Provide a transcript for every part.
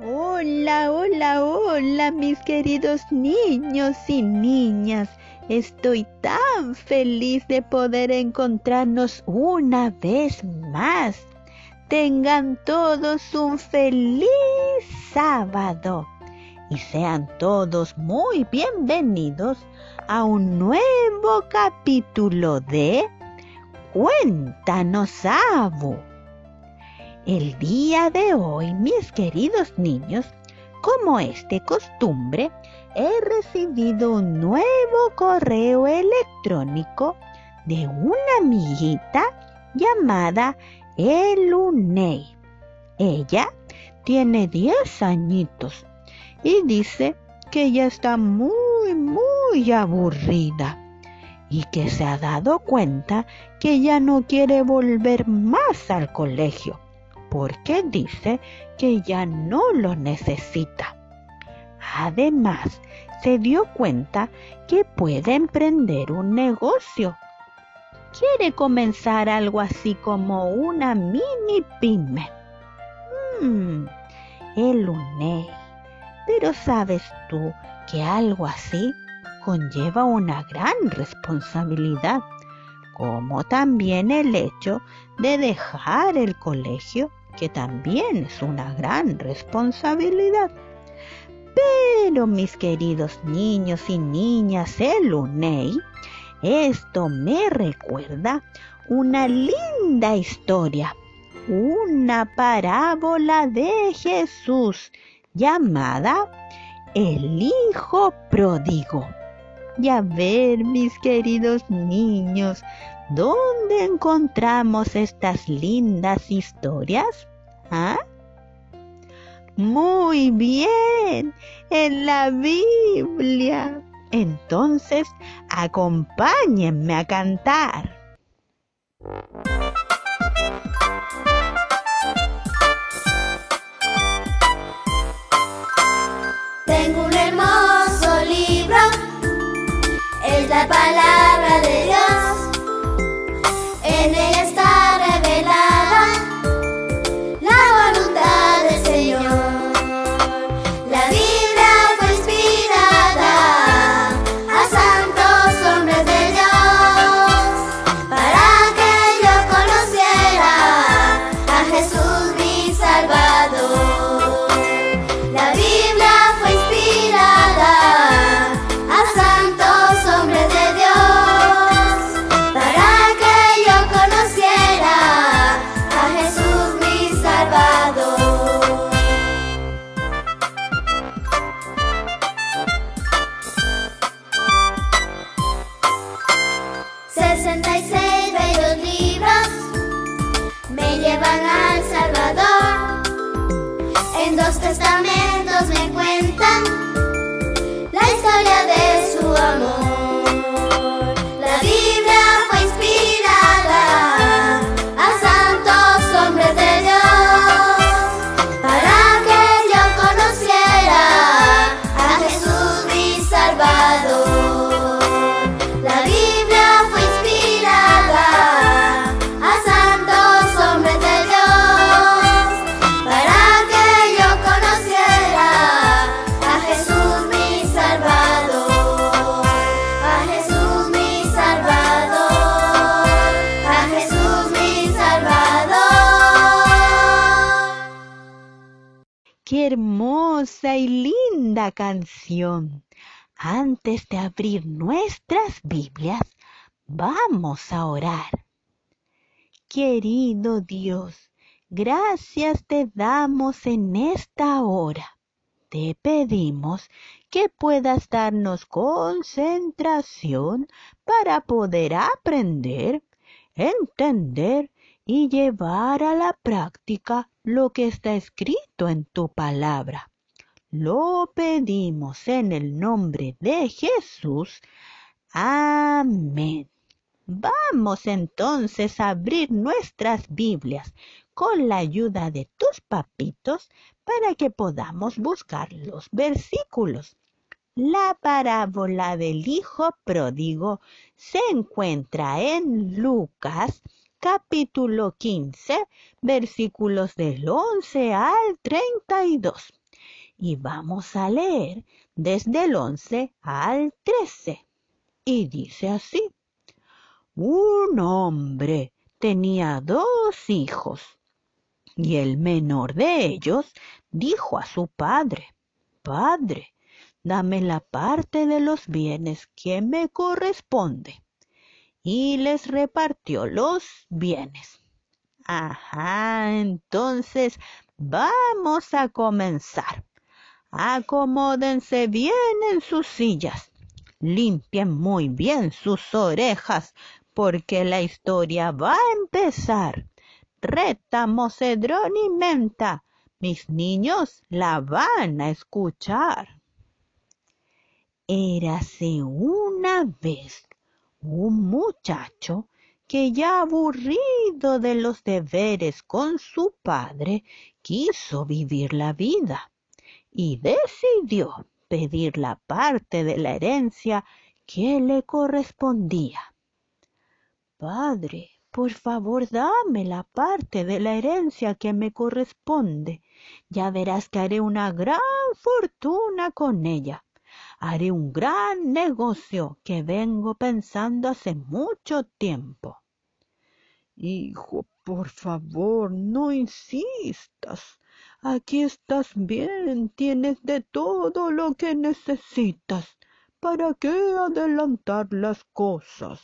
Hola, hola, hola, mis queridos niños y niñas. Estoy tan feliz de poder encontrarnos una vez más. Tengan todos un feliz sábado y sean todos muy bienvenidos a un nuevo capítulo de Cuéntanos, Abu. El día de hoy, mis queridos niños, como es de costumbre, he recibido un nuevo correo electrónico de una amiguita llamada Elunei. Ella tiene 10 añitos y dice que ya está muy, muy aburrida y que se ha dado cuenta que ya no quiere volver más al colegio porque dice que ya no lo necesita. Además, se dio cuenta que puede emprender un negocio. Quiere comenzar algo así como una mini pyme. Mmm, el UNEI. Pero sabes tú que algo así conlleva una gran responsabilidad, como también el hecho de dejar el colegio, que también es una gran responsabilidad. Pero mis queridos niños y niñas, el UNEI, esto me recuerda una linda historia, una parábola de Jesús llamada El Hijo Pródigo. Y a ver, mis queridos niños, ¿dónde encontramos estas lindas historias? ¿Ah? Muy bien, en la Biblia. Entonces, acompáñenme a cantar. Tengo un hermoso libro, es la palabra Antes de abrir nuestras Biblias, vamos a orar. Querido Dios, gracias te damos en esta hora. Te pedimos que puedas darnos concentración para poder aprender, entender y llevar a la práctica lo que está escrito en tu palabra. Lo pedimos en el nombre de Jesús. Amén. Vamos entonces a abrir nuestras Biblias con la ayuda de tus papitos para que podamos buscar los versículos. La parábola del Hijo Pródigo se encuentra en Lucas capítulo 15, versículos del 11 al 32. Y vamos a leer desde el 11 al 13. Y dice así, un hombre tenía dos hijos y el menor de ellos dijo a su padre, Padre, dame la parte de los bienes que me corresponde. Y les repartió los bienes. Ajá, entonces vamos a comenzar. Acomódense bien en sus sillas. Limpien muy bien sus orejas porque la historia va a empezar. Rétamo, cedrón y menta, mis niños la van a escuchar. Érase una vez un muchacho que ya aburrido de los deberes con su padre quiso vivir la vida y decidió pedir la parte de la herencia que le correspondía. Padre, por favor dame la parte de la herencia que me corresponde. Ya verás que haré una gran fortuna con ella. Haré un gran negocio que vengo pensando hace mucho tiempo. Hijo, por favor, no insistas. Aquí estás bien, tienes de todo lo que necesitas. ¿Para qué adelantar las cosas?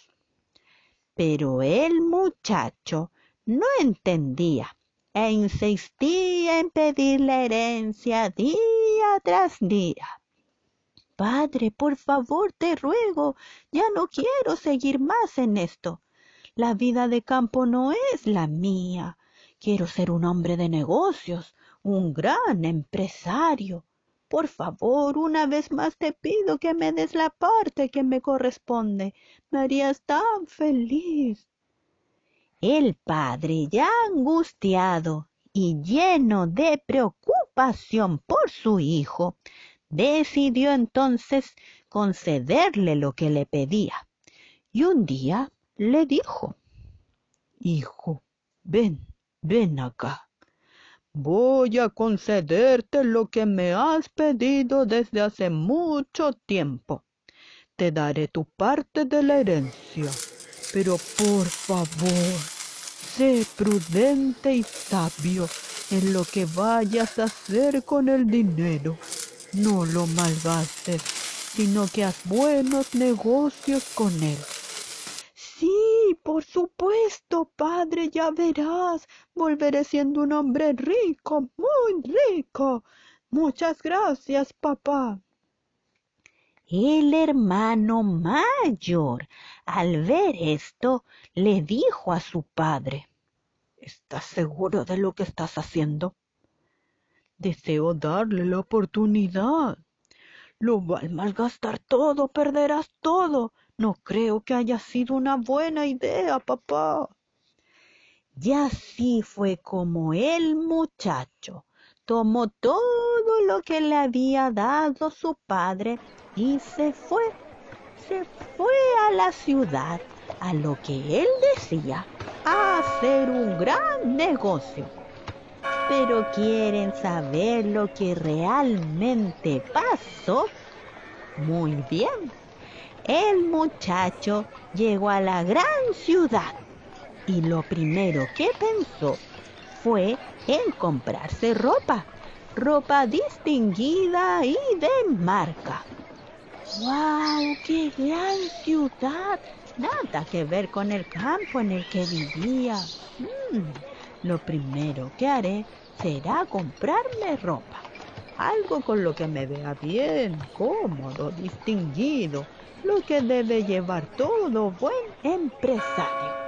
Pero el muchacho no entendía e insistía en pedir la herencia día tras día. Padre, por favor, te ruego, ya no quiero seguir más en esto. La vida de campo no es la mía. Quiero ser un hombre de negocios, un gran empresario. Por favor, una vez más te pido que me des la parte que me corresponde. Me harías tan feliz. El padre, ya angustiado y lleno de preocupación por su hijo, decidió entonces concederle lo que le pedía. Y un día le dijo, Hijo, ven, ven acá. Voy a concederte lo que me has pedido desde hace mucho tiempo. Te daré tu parte de la herencia, pero por favor, sé prudente y sabio en lo que vayas a hacer con el dinero. No lo malgastes, sino que haz buenos negocios con él. Sí, por supuesto, padre, ya verás. Volveré siendo un hombre rico, muy rico. Muchas gracias, papá. El hermano mayor, al ver esto, le dijo a su padre, ¿Estás seguro de lo que estás haciendo? Deseo darle la oportunidad. Lo va a malgastar todo, perderás todo. No creo que haya sido una buena idea, papá. Y así fue como el muchacho tomó todo lo que le había dado su padre y se fue. Se fue a la ciudad, a lo que él decía, a hacer un gran negocio. Pero quieren saber lo que realmente pasó. Muy bien el muchacho llegó a la gran ciudad y lo primero que pensó fue en comprarse ropa, ropa distinguida y de marca. ¡Wow! ¡Qué gran ciudad! Nada que ver con el campo en el que vivía. Mm, lo primero que haré será comprarme ropa. Algo con lo que me vea bien, cómodo, distinguido lo que debe llevar todo buen empresario.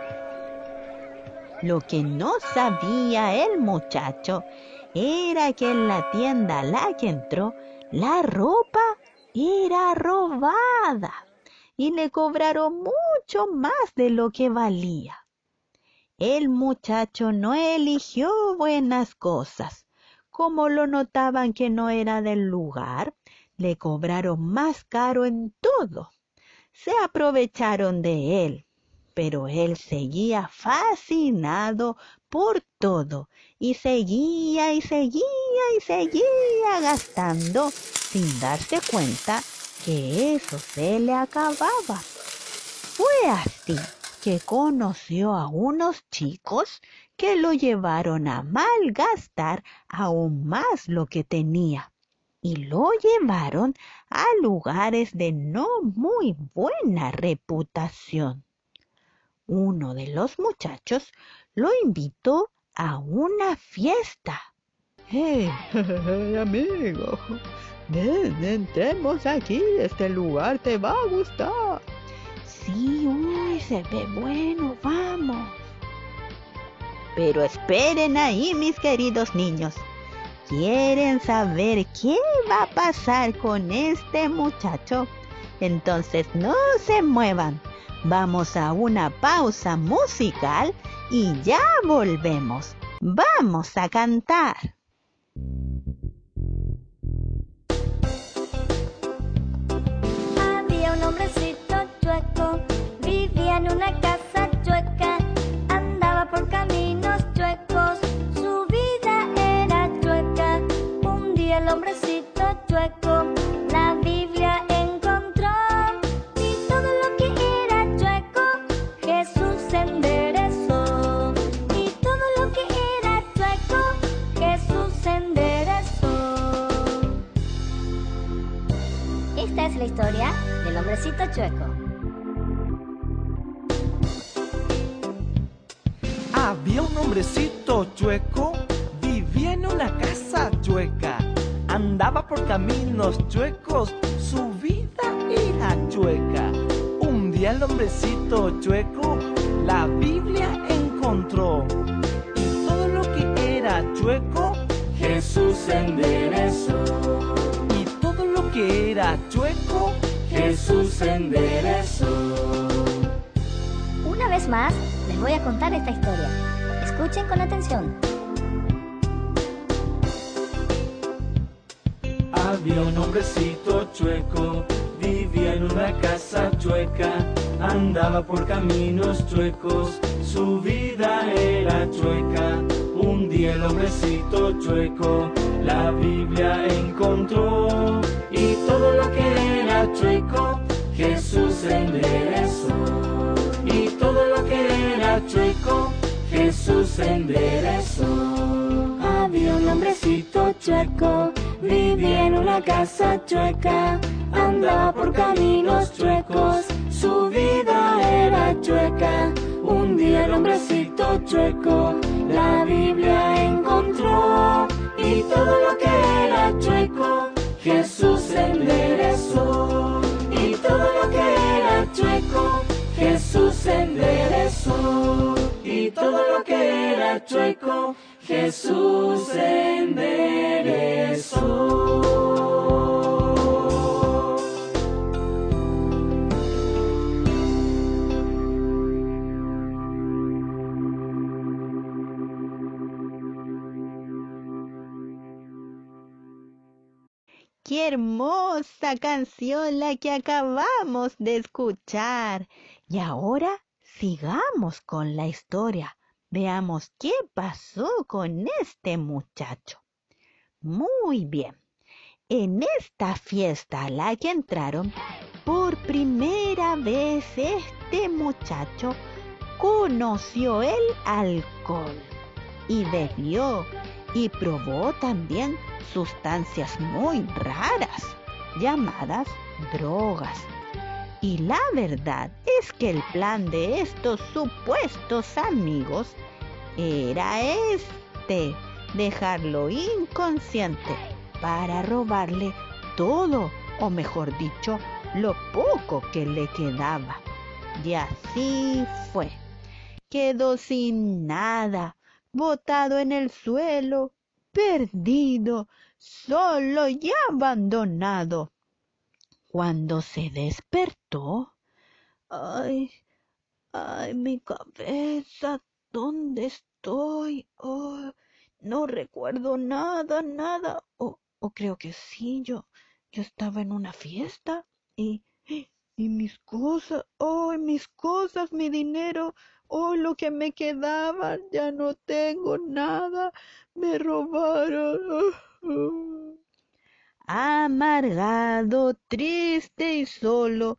Lo que no sabía el muchacho era que en la tienda a la que entró, la ropa era robada y le cobraron mucho más de lo que valía. El muchacho no eligió buenas cosas. Como lo notaban que no era del lugar, le cobraron más caro en todo se aprovecharon de él, pero él seguía fascinado por todo y seguía y seguía y seguía gastando sin darse cuenta que eso se le acababa. Fue así que conoció a unos chicos que lo llevaron a malgastar aún más lo que tenía y lo llevaron a lugares de no muy buena reputación. Uno de los muchachos lo invitó a una fiesta. ¡Hey, amigo! Ven, entremos aquí, este lugar te va a gustar. Sí, uy, se ve bueno, vamos. Pero esperen ahí, mis queridos niños. ¿Quieren saber qué va a pasar con este muchacho? Entonces no se muevan. Vamos a una pausa musical y ya volvemos. Vamos a cantar. Había un hombrecito chueco, vivía en una casa chueca, andaba por caminos chuecos, su vida era chueca. Un día el hombrecito chueco historia del hombrecito chueco. Había un hombrecito chueco, vivía en una casa chueca, andaba por caminos chuecos, su vida era chueca. Un día el hombrecito chueco la Biblia encontró y todo lo que era chueco Jesús enderezó. Y todo lo que era Jesús enderezó. Una vez más, les voy a contar esta historia. Escuchen con atención. Había un hombrecito chueco, vivía en una casa chueca, andaba por caminos chuecos, su vida era chueca. Un día el hombrecito chueco la Biblia encontró y todo lo que era chueco Jesús enderezó. Y todo lo que era chueco Jesús enderezó. Había un hombrecito chueco, vivía en una casa chueca, andaba por caminos chuecos, su vida era chueca. Un día el hombrecito chueco la Biblia encontró y todo lo que era chueco Jesús enderezó. Y todo lo que era chueco Jesús enderezó. Y todo lo que era chueco Jesús enderezó. Hermosa canción la que acabamos de escuchar. Y ahora sigamos con la historia. Veamos qué pasó con este muchacho. Muy bien. En esta fiesta a la que entraron, por primera vez este muchacho conoció el alcohol y bebió y probó también sustancias muy raras llamadas drogas. Y la verdad es que el plan de estos supuestos amigos era este, dejarlo inconsciente para robarle todo, o mejor dicho, lo poco que le quedaba. Y así fue. Quedó sin nada, botado en el suelo, perdido, solo y abandonado. Cuando se despertó, ay, ay, mi cabeza, ¿dónde estoy? Oh, no recuerdo nada, nada. O, o creo que sí, yo, yo estaba en una fiesta y, y mis cosas, oh, mis cosas, mi dinero, oh, lo que me quedaba, ya no tengo nada, me robaron. Amargado, triste y solo,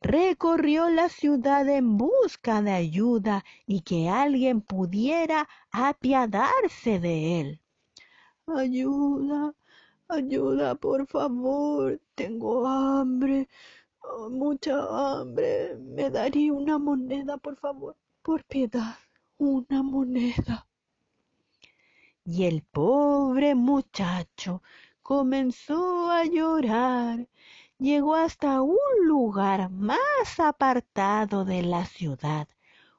recorrió la ciudad en busca de ayuda y que alguien pudiera apiadarse de él. Ayuda, ayuda, por favor. Tengo hambre, oh, mucha hambre. ¿Me daría una moneda, por favor? Por piedad, una moneda. Y el pobre muchacho comenzó a llorar. Llegó hasta un lugar más apartado de la ciudad,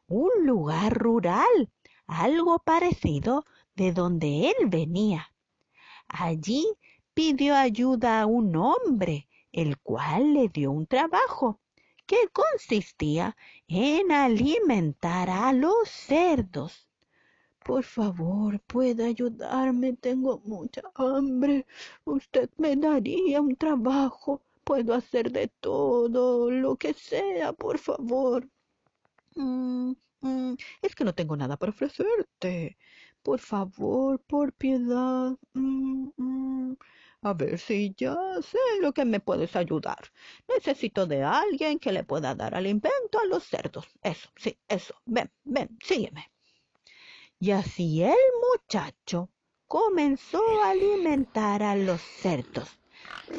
un lugar rural, algo parecido de donde él venía. Allí pidió ayuda a un hombre, el cual le dio un trabajo que consistía en alimentar a los cerdos. Por favor, puede ayudarme. Tengo mucha hambre. Usted me daría un trabajo. Puedo hacer de todo, lo que sea, por favor. Mm, mm, es que no tengo nada para ofrecerte. Por favor, por piedad. Mm, a ver si ya sé lo que me puedes ayudar. Necesito de alguien que le pueda dar alimento a los cerdos. Eso, sí, eso. Ven, ven, sígueme. Y así el muchacho comenzó a alimentar a los cerdos.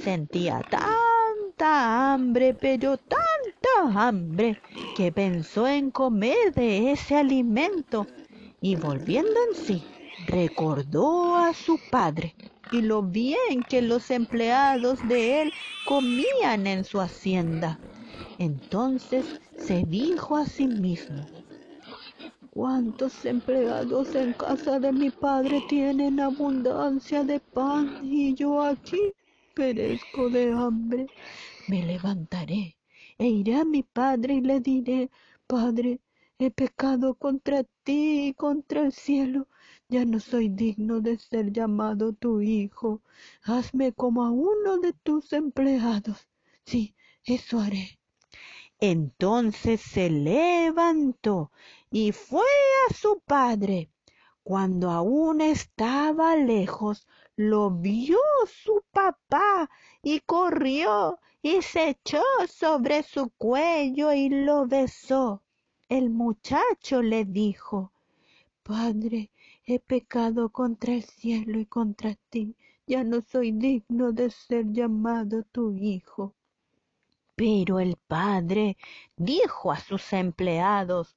Sentía tanta hambre, pero tanta hambre, que pensó en comer de ese alimento y volviendo en sí, recordó a su padre y lo bien que los empleados de él comían en su hacienda. Entonces se dijo a sí mismo, ¿Cuántos empleados en casa de mi padre tienen abundancia de pan y yo aquí perezco de hambre? Me levantaré e iré a mi padre y le diré, Padre, he pecado contra ti y contra el cielo. Ya no soy digno de ser llamado tu hijo. Hazme como a uno de tus empleados. Sí, eso haré. Entonces se levantó y fue a su padre. Cuando aún estaba lejos, lo vio su papá y corrió y se echó sobre su cuello y lo besó. El muchacho le dijo, Padre, he pecado contra el cielo y contra ti, ya no soy digno de ser llamado tu hijo. Pero el padre dijo a sus empleados,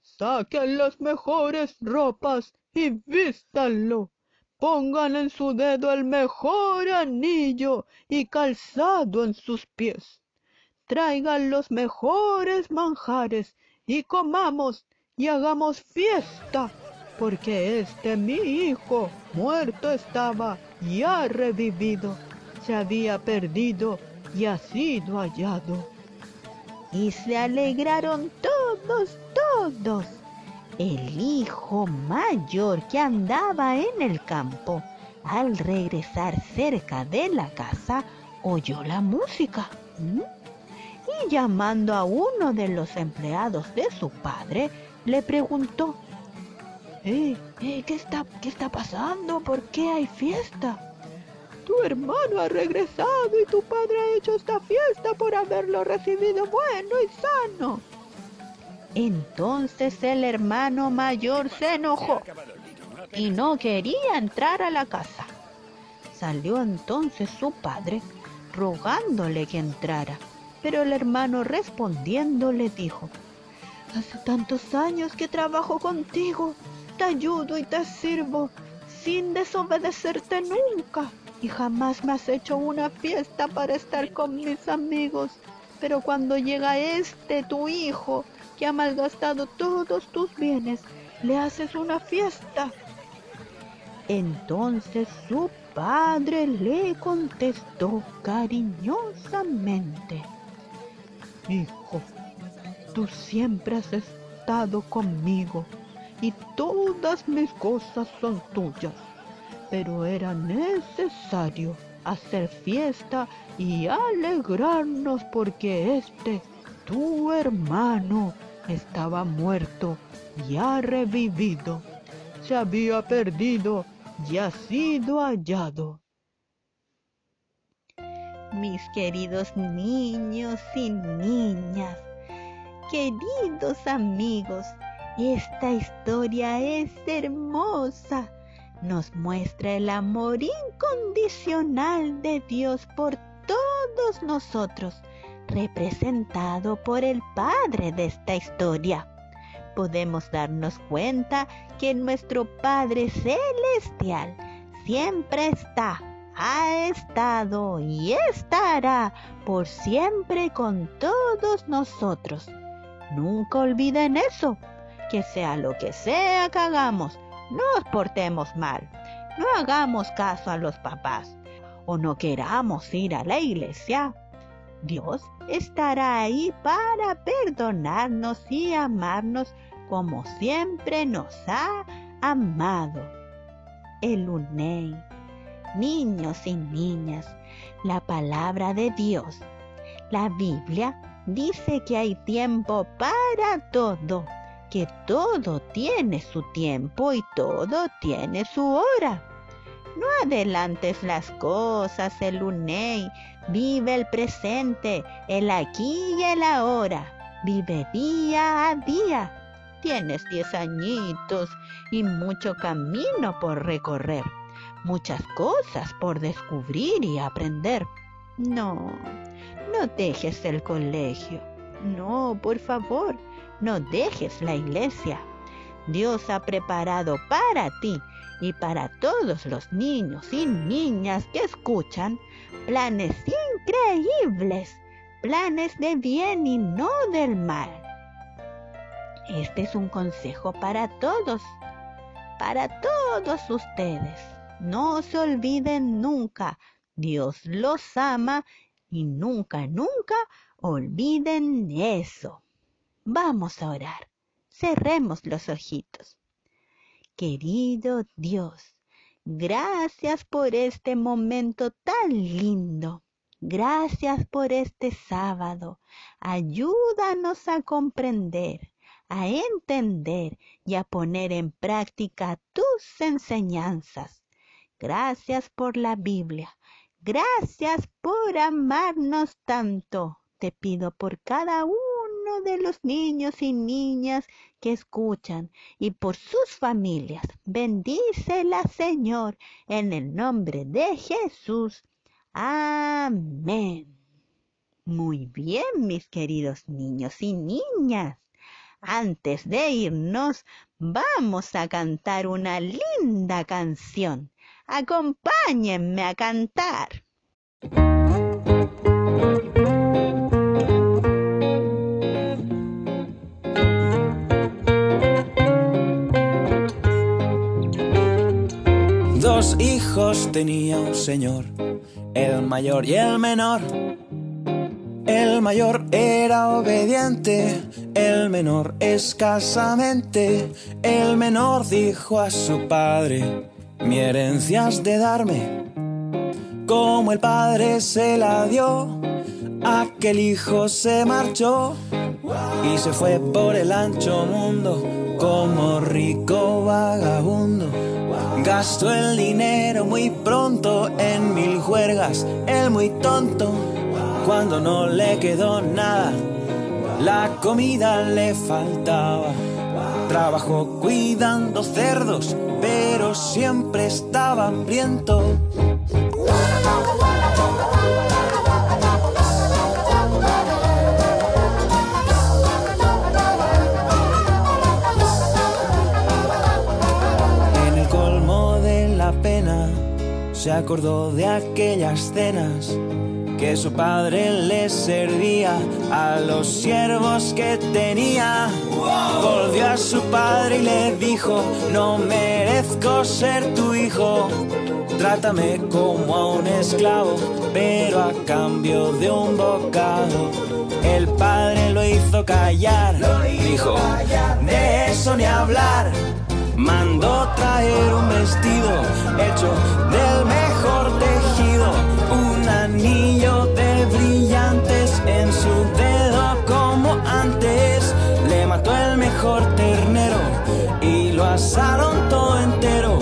Saquen las mejores ropas y vístanlo. Pongan en su dedo el mejor anillo y calzado en sus pies. Traigan los mejores manjares y comamos y hagamos fiesta, porque este mi hijo muerto estaba y ha revivido, se había perdido y ha sido hallado. Y se alegraron todos todos. El hijo mayor que andaba en el campo, al regresar cerca de la casa, oyó la música. Y llamando a uno de los empleados de su padre, le preguntó, eh, eh, ¿qué, está, ¿qué está pasando? ¿Por qué hay fiesta? Tu hermano ha regresado y tu padre ha hecho esta fiesta por haberlo recibido bueno y sano. Entonces el hermano mayor se enojó y no quería entrar a la casa. Salió entonces su padre rogándole que entrara, pero el hermano respondiendo le dijo, Hace tantos años que trabajo contigo, te ayudo y te sirvo sin desobedecerte nunca y jamás me has hecho una fiesta para estar con mis amigos. Pero cuando llega este tu hijo, que ha malgastado todos tus bienes, le haces una fiesta. Entonces su padre le contestó cariñosamente, Hijo, tú siempre has estado conmigo y todas mis cosas son tuyas, pero era necesario hacer fiesta y alegrarnos porque este, tu hermano, estaba muerto y ha revivido. Se había perdido y ha sido hallado. mis queridos niños y niñas, queridos amigos, esta historia es hermosa. Nos muestra el amor incondicional de Dios por todos nosotros, representado por el Padre de esta historia. Podemos darnos cuenta que nuestro Padre Celestial siempre está, ha estado y estará por siempre con todos nosotros. Nunca olviden eso que sea lo que sea que hagamos, no nos portemos mal, no hagamos caso a los papás o no queramos ir a la iglesia. Dios estará ahí para perdonarnos y amarnos como siempre nos ha amado. El UNEI, niños y niñas, la palabra de Dios. La Biblia dice que hay tiempo para todo que todo tiene su tiempo y todo tiene su hora. No adelantes las cosas, el unei, vive el presente, el aquí y el ahora, vive día a día. Tienes diez añitos y mucho camino por recorrer, muchas cosas por descubrir y aprender. No, no dejes el colegio. No, por favor, no dejes la iglesia. Dios ha preparado para ti y para todos los niños y niñas que escuchan planes increíbles, planes de bien y no del mal. Este es un consejo para todos, para todos ustedes. No se olviden nunca, Dios los ama y nunca, nunca olviden eso. Vamos a orar. Cerremos los ojitos. Querido Dios, gracias por este momento tan lindo. Gracias por este sábado. Ayúdanos a comprender, a entender y a poner en práctica tus enseñanzas. Gracias por la Biblia. Gracias por amarnos tanto. Te pido por cada uno de los niños y niñas que escuchan y por sus familias. Bendícela, Señor, en el nombre de Jesús. Amén. Muy bien, mis queridos niños y niñas. Antes de irnos, vamos a cantar una linda canción. Acompáñenme a cantar. Hijos tenía un señor, el mayor y el menor. El mayor era obediente, el menor escasamente. El menor dijo a su padre, mi herencia has de darme. Como el padre se la dio, aquel hijo se marchó y se fue por el ancho mundo como rico vagabundo. Gastó el dinero muy pronto en mil juergas, el muy tonto, cuando no le quedó nada, la comida le faltaba. Trabajó cuidando cerdos, pero siempre estaba hambriento. Se acordó de aquellas cenas que su padre le servía a los siervos que tenía. Volvió a su padre y le dijo, no merezco ser tu hijo. Trátame como a un esclavo, pero a cambio de un bocado. El padre lo hizo callar, dijo, de eso ni hablar mandó traer un vestido hecho del mejor tejido, un anillo de brillantes en su dedo como antes. Le mató el mejor ternero y lo asaron todo entero.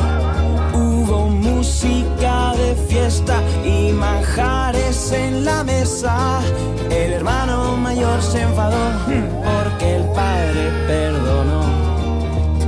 Hubo música de fiesta y manjares en la mesa. El hermano mayor se enfadó porque el padre perdonó.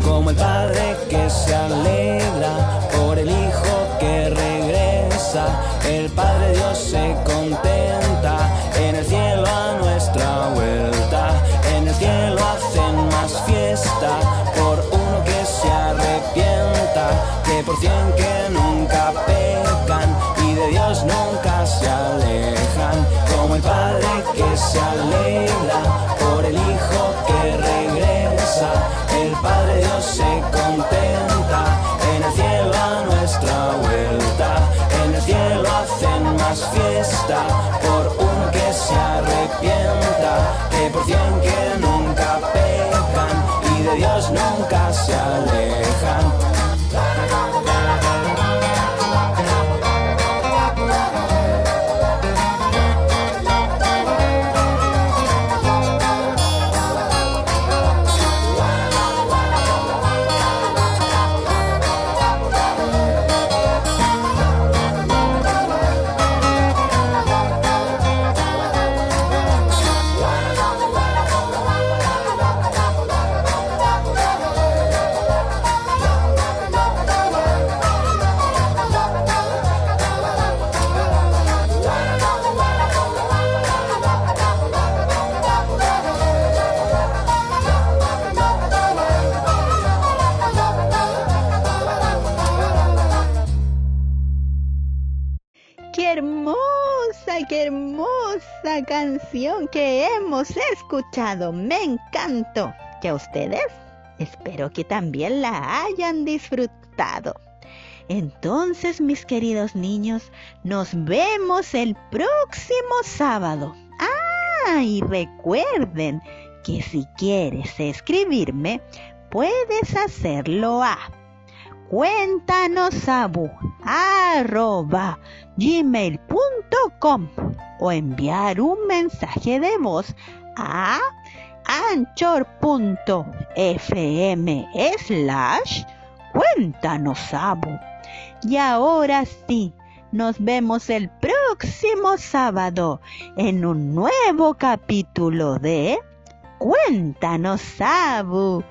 Como el padre que se alegra por el hijo que regresa, el Padre Dios se contenta en el cielo a nuestra vuelta. En el cielo hacen más fiesta por uno que se arrepienta, que por cien que nunca pecan y de Dios nunca se alejan. Como el Padre que se alegra contenta en el cielo a nuestra vuelta. En el cielo hacen más fiesta por uno que se arrepienta, que por cien que nunca pecan y de Dios nunca se alejan. Me encantó. ¿Y a ustedes? Espero que también la hayan disfrutado. Entonces, mis queridos niños, nos vemos el próximo sábado. Ah, y recuerden que si quieres escribirme, puedes hacerlo a cuéntanos o enviar un mensaje de voz a anchor.fm slash cuéntanos abu. Y ahora sí, nos vemos el próximo sábado en un nuevo capítulo de Cuéntanos Abu.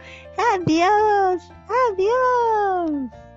Adiós, adiós.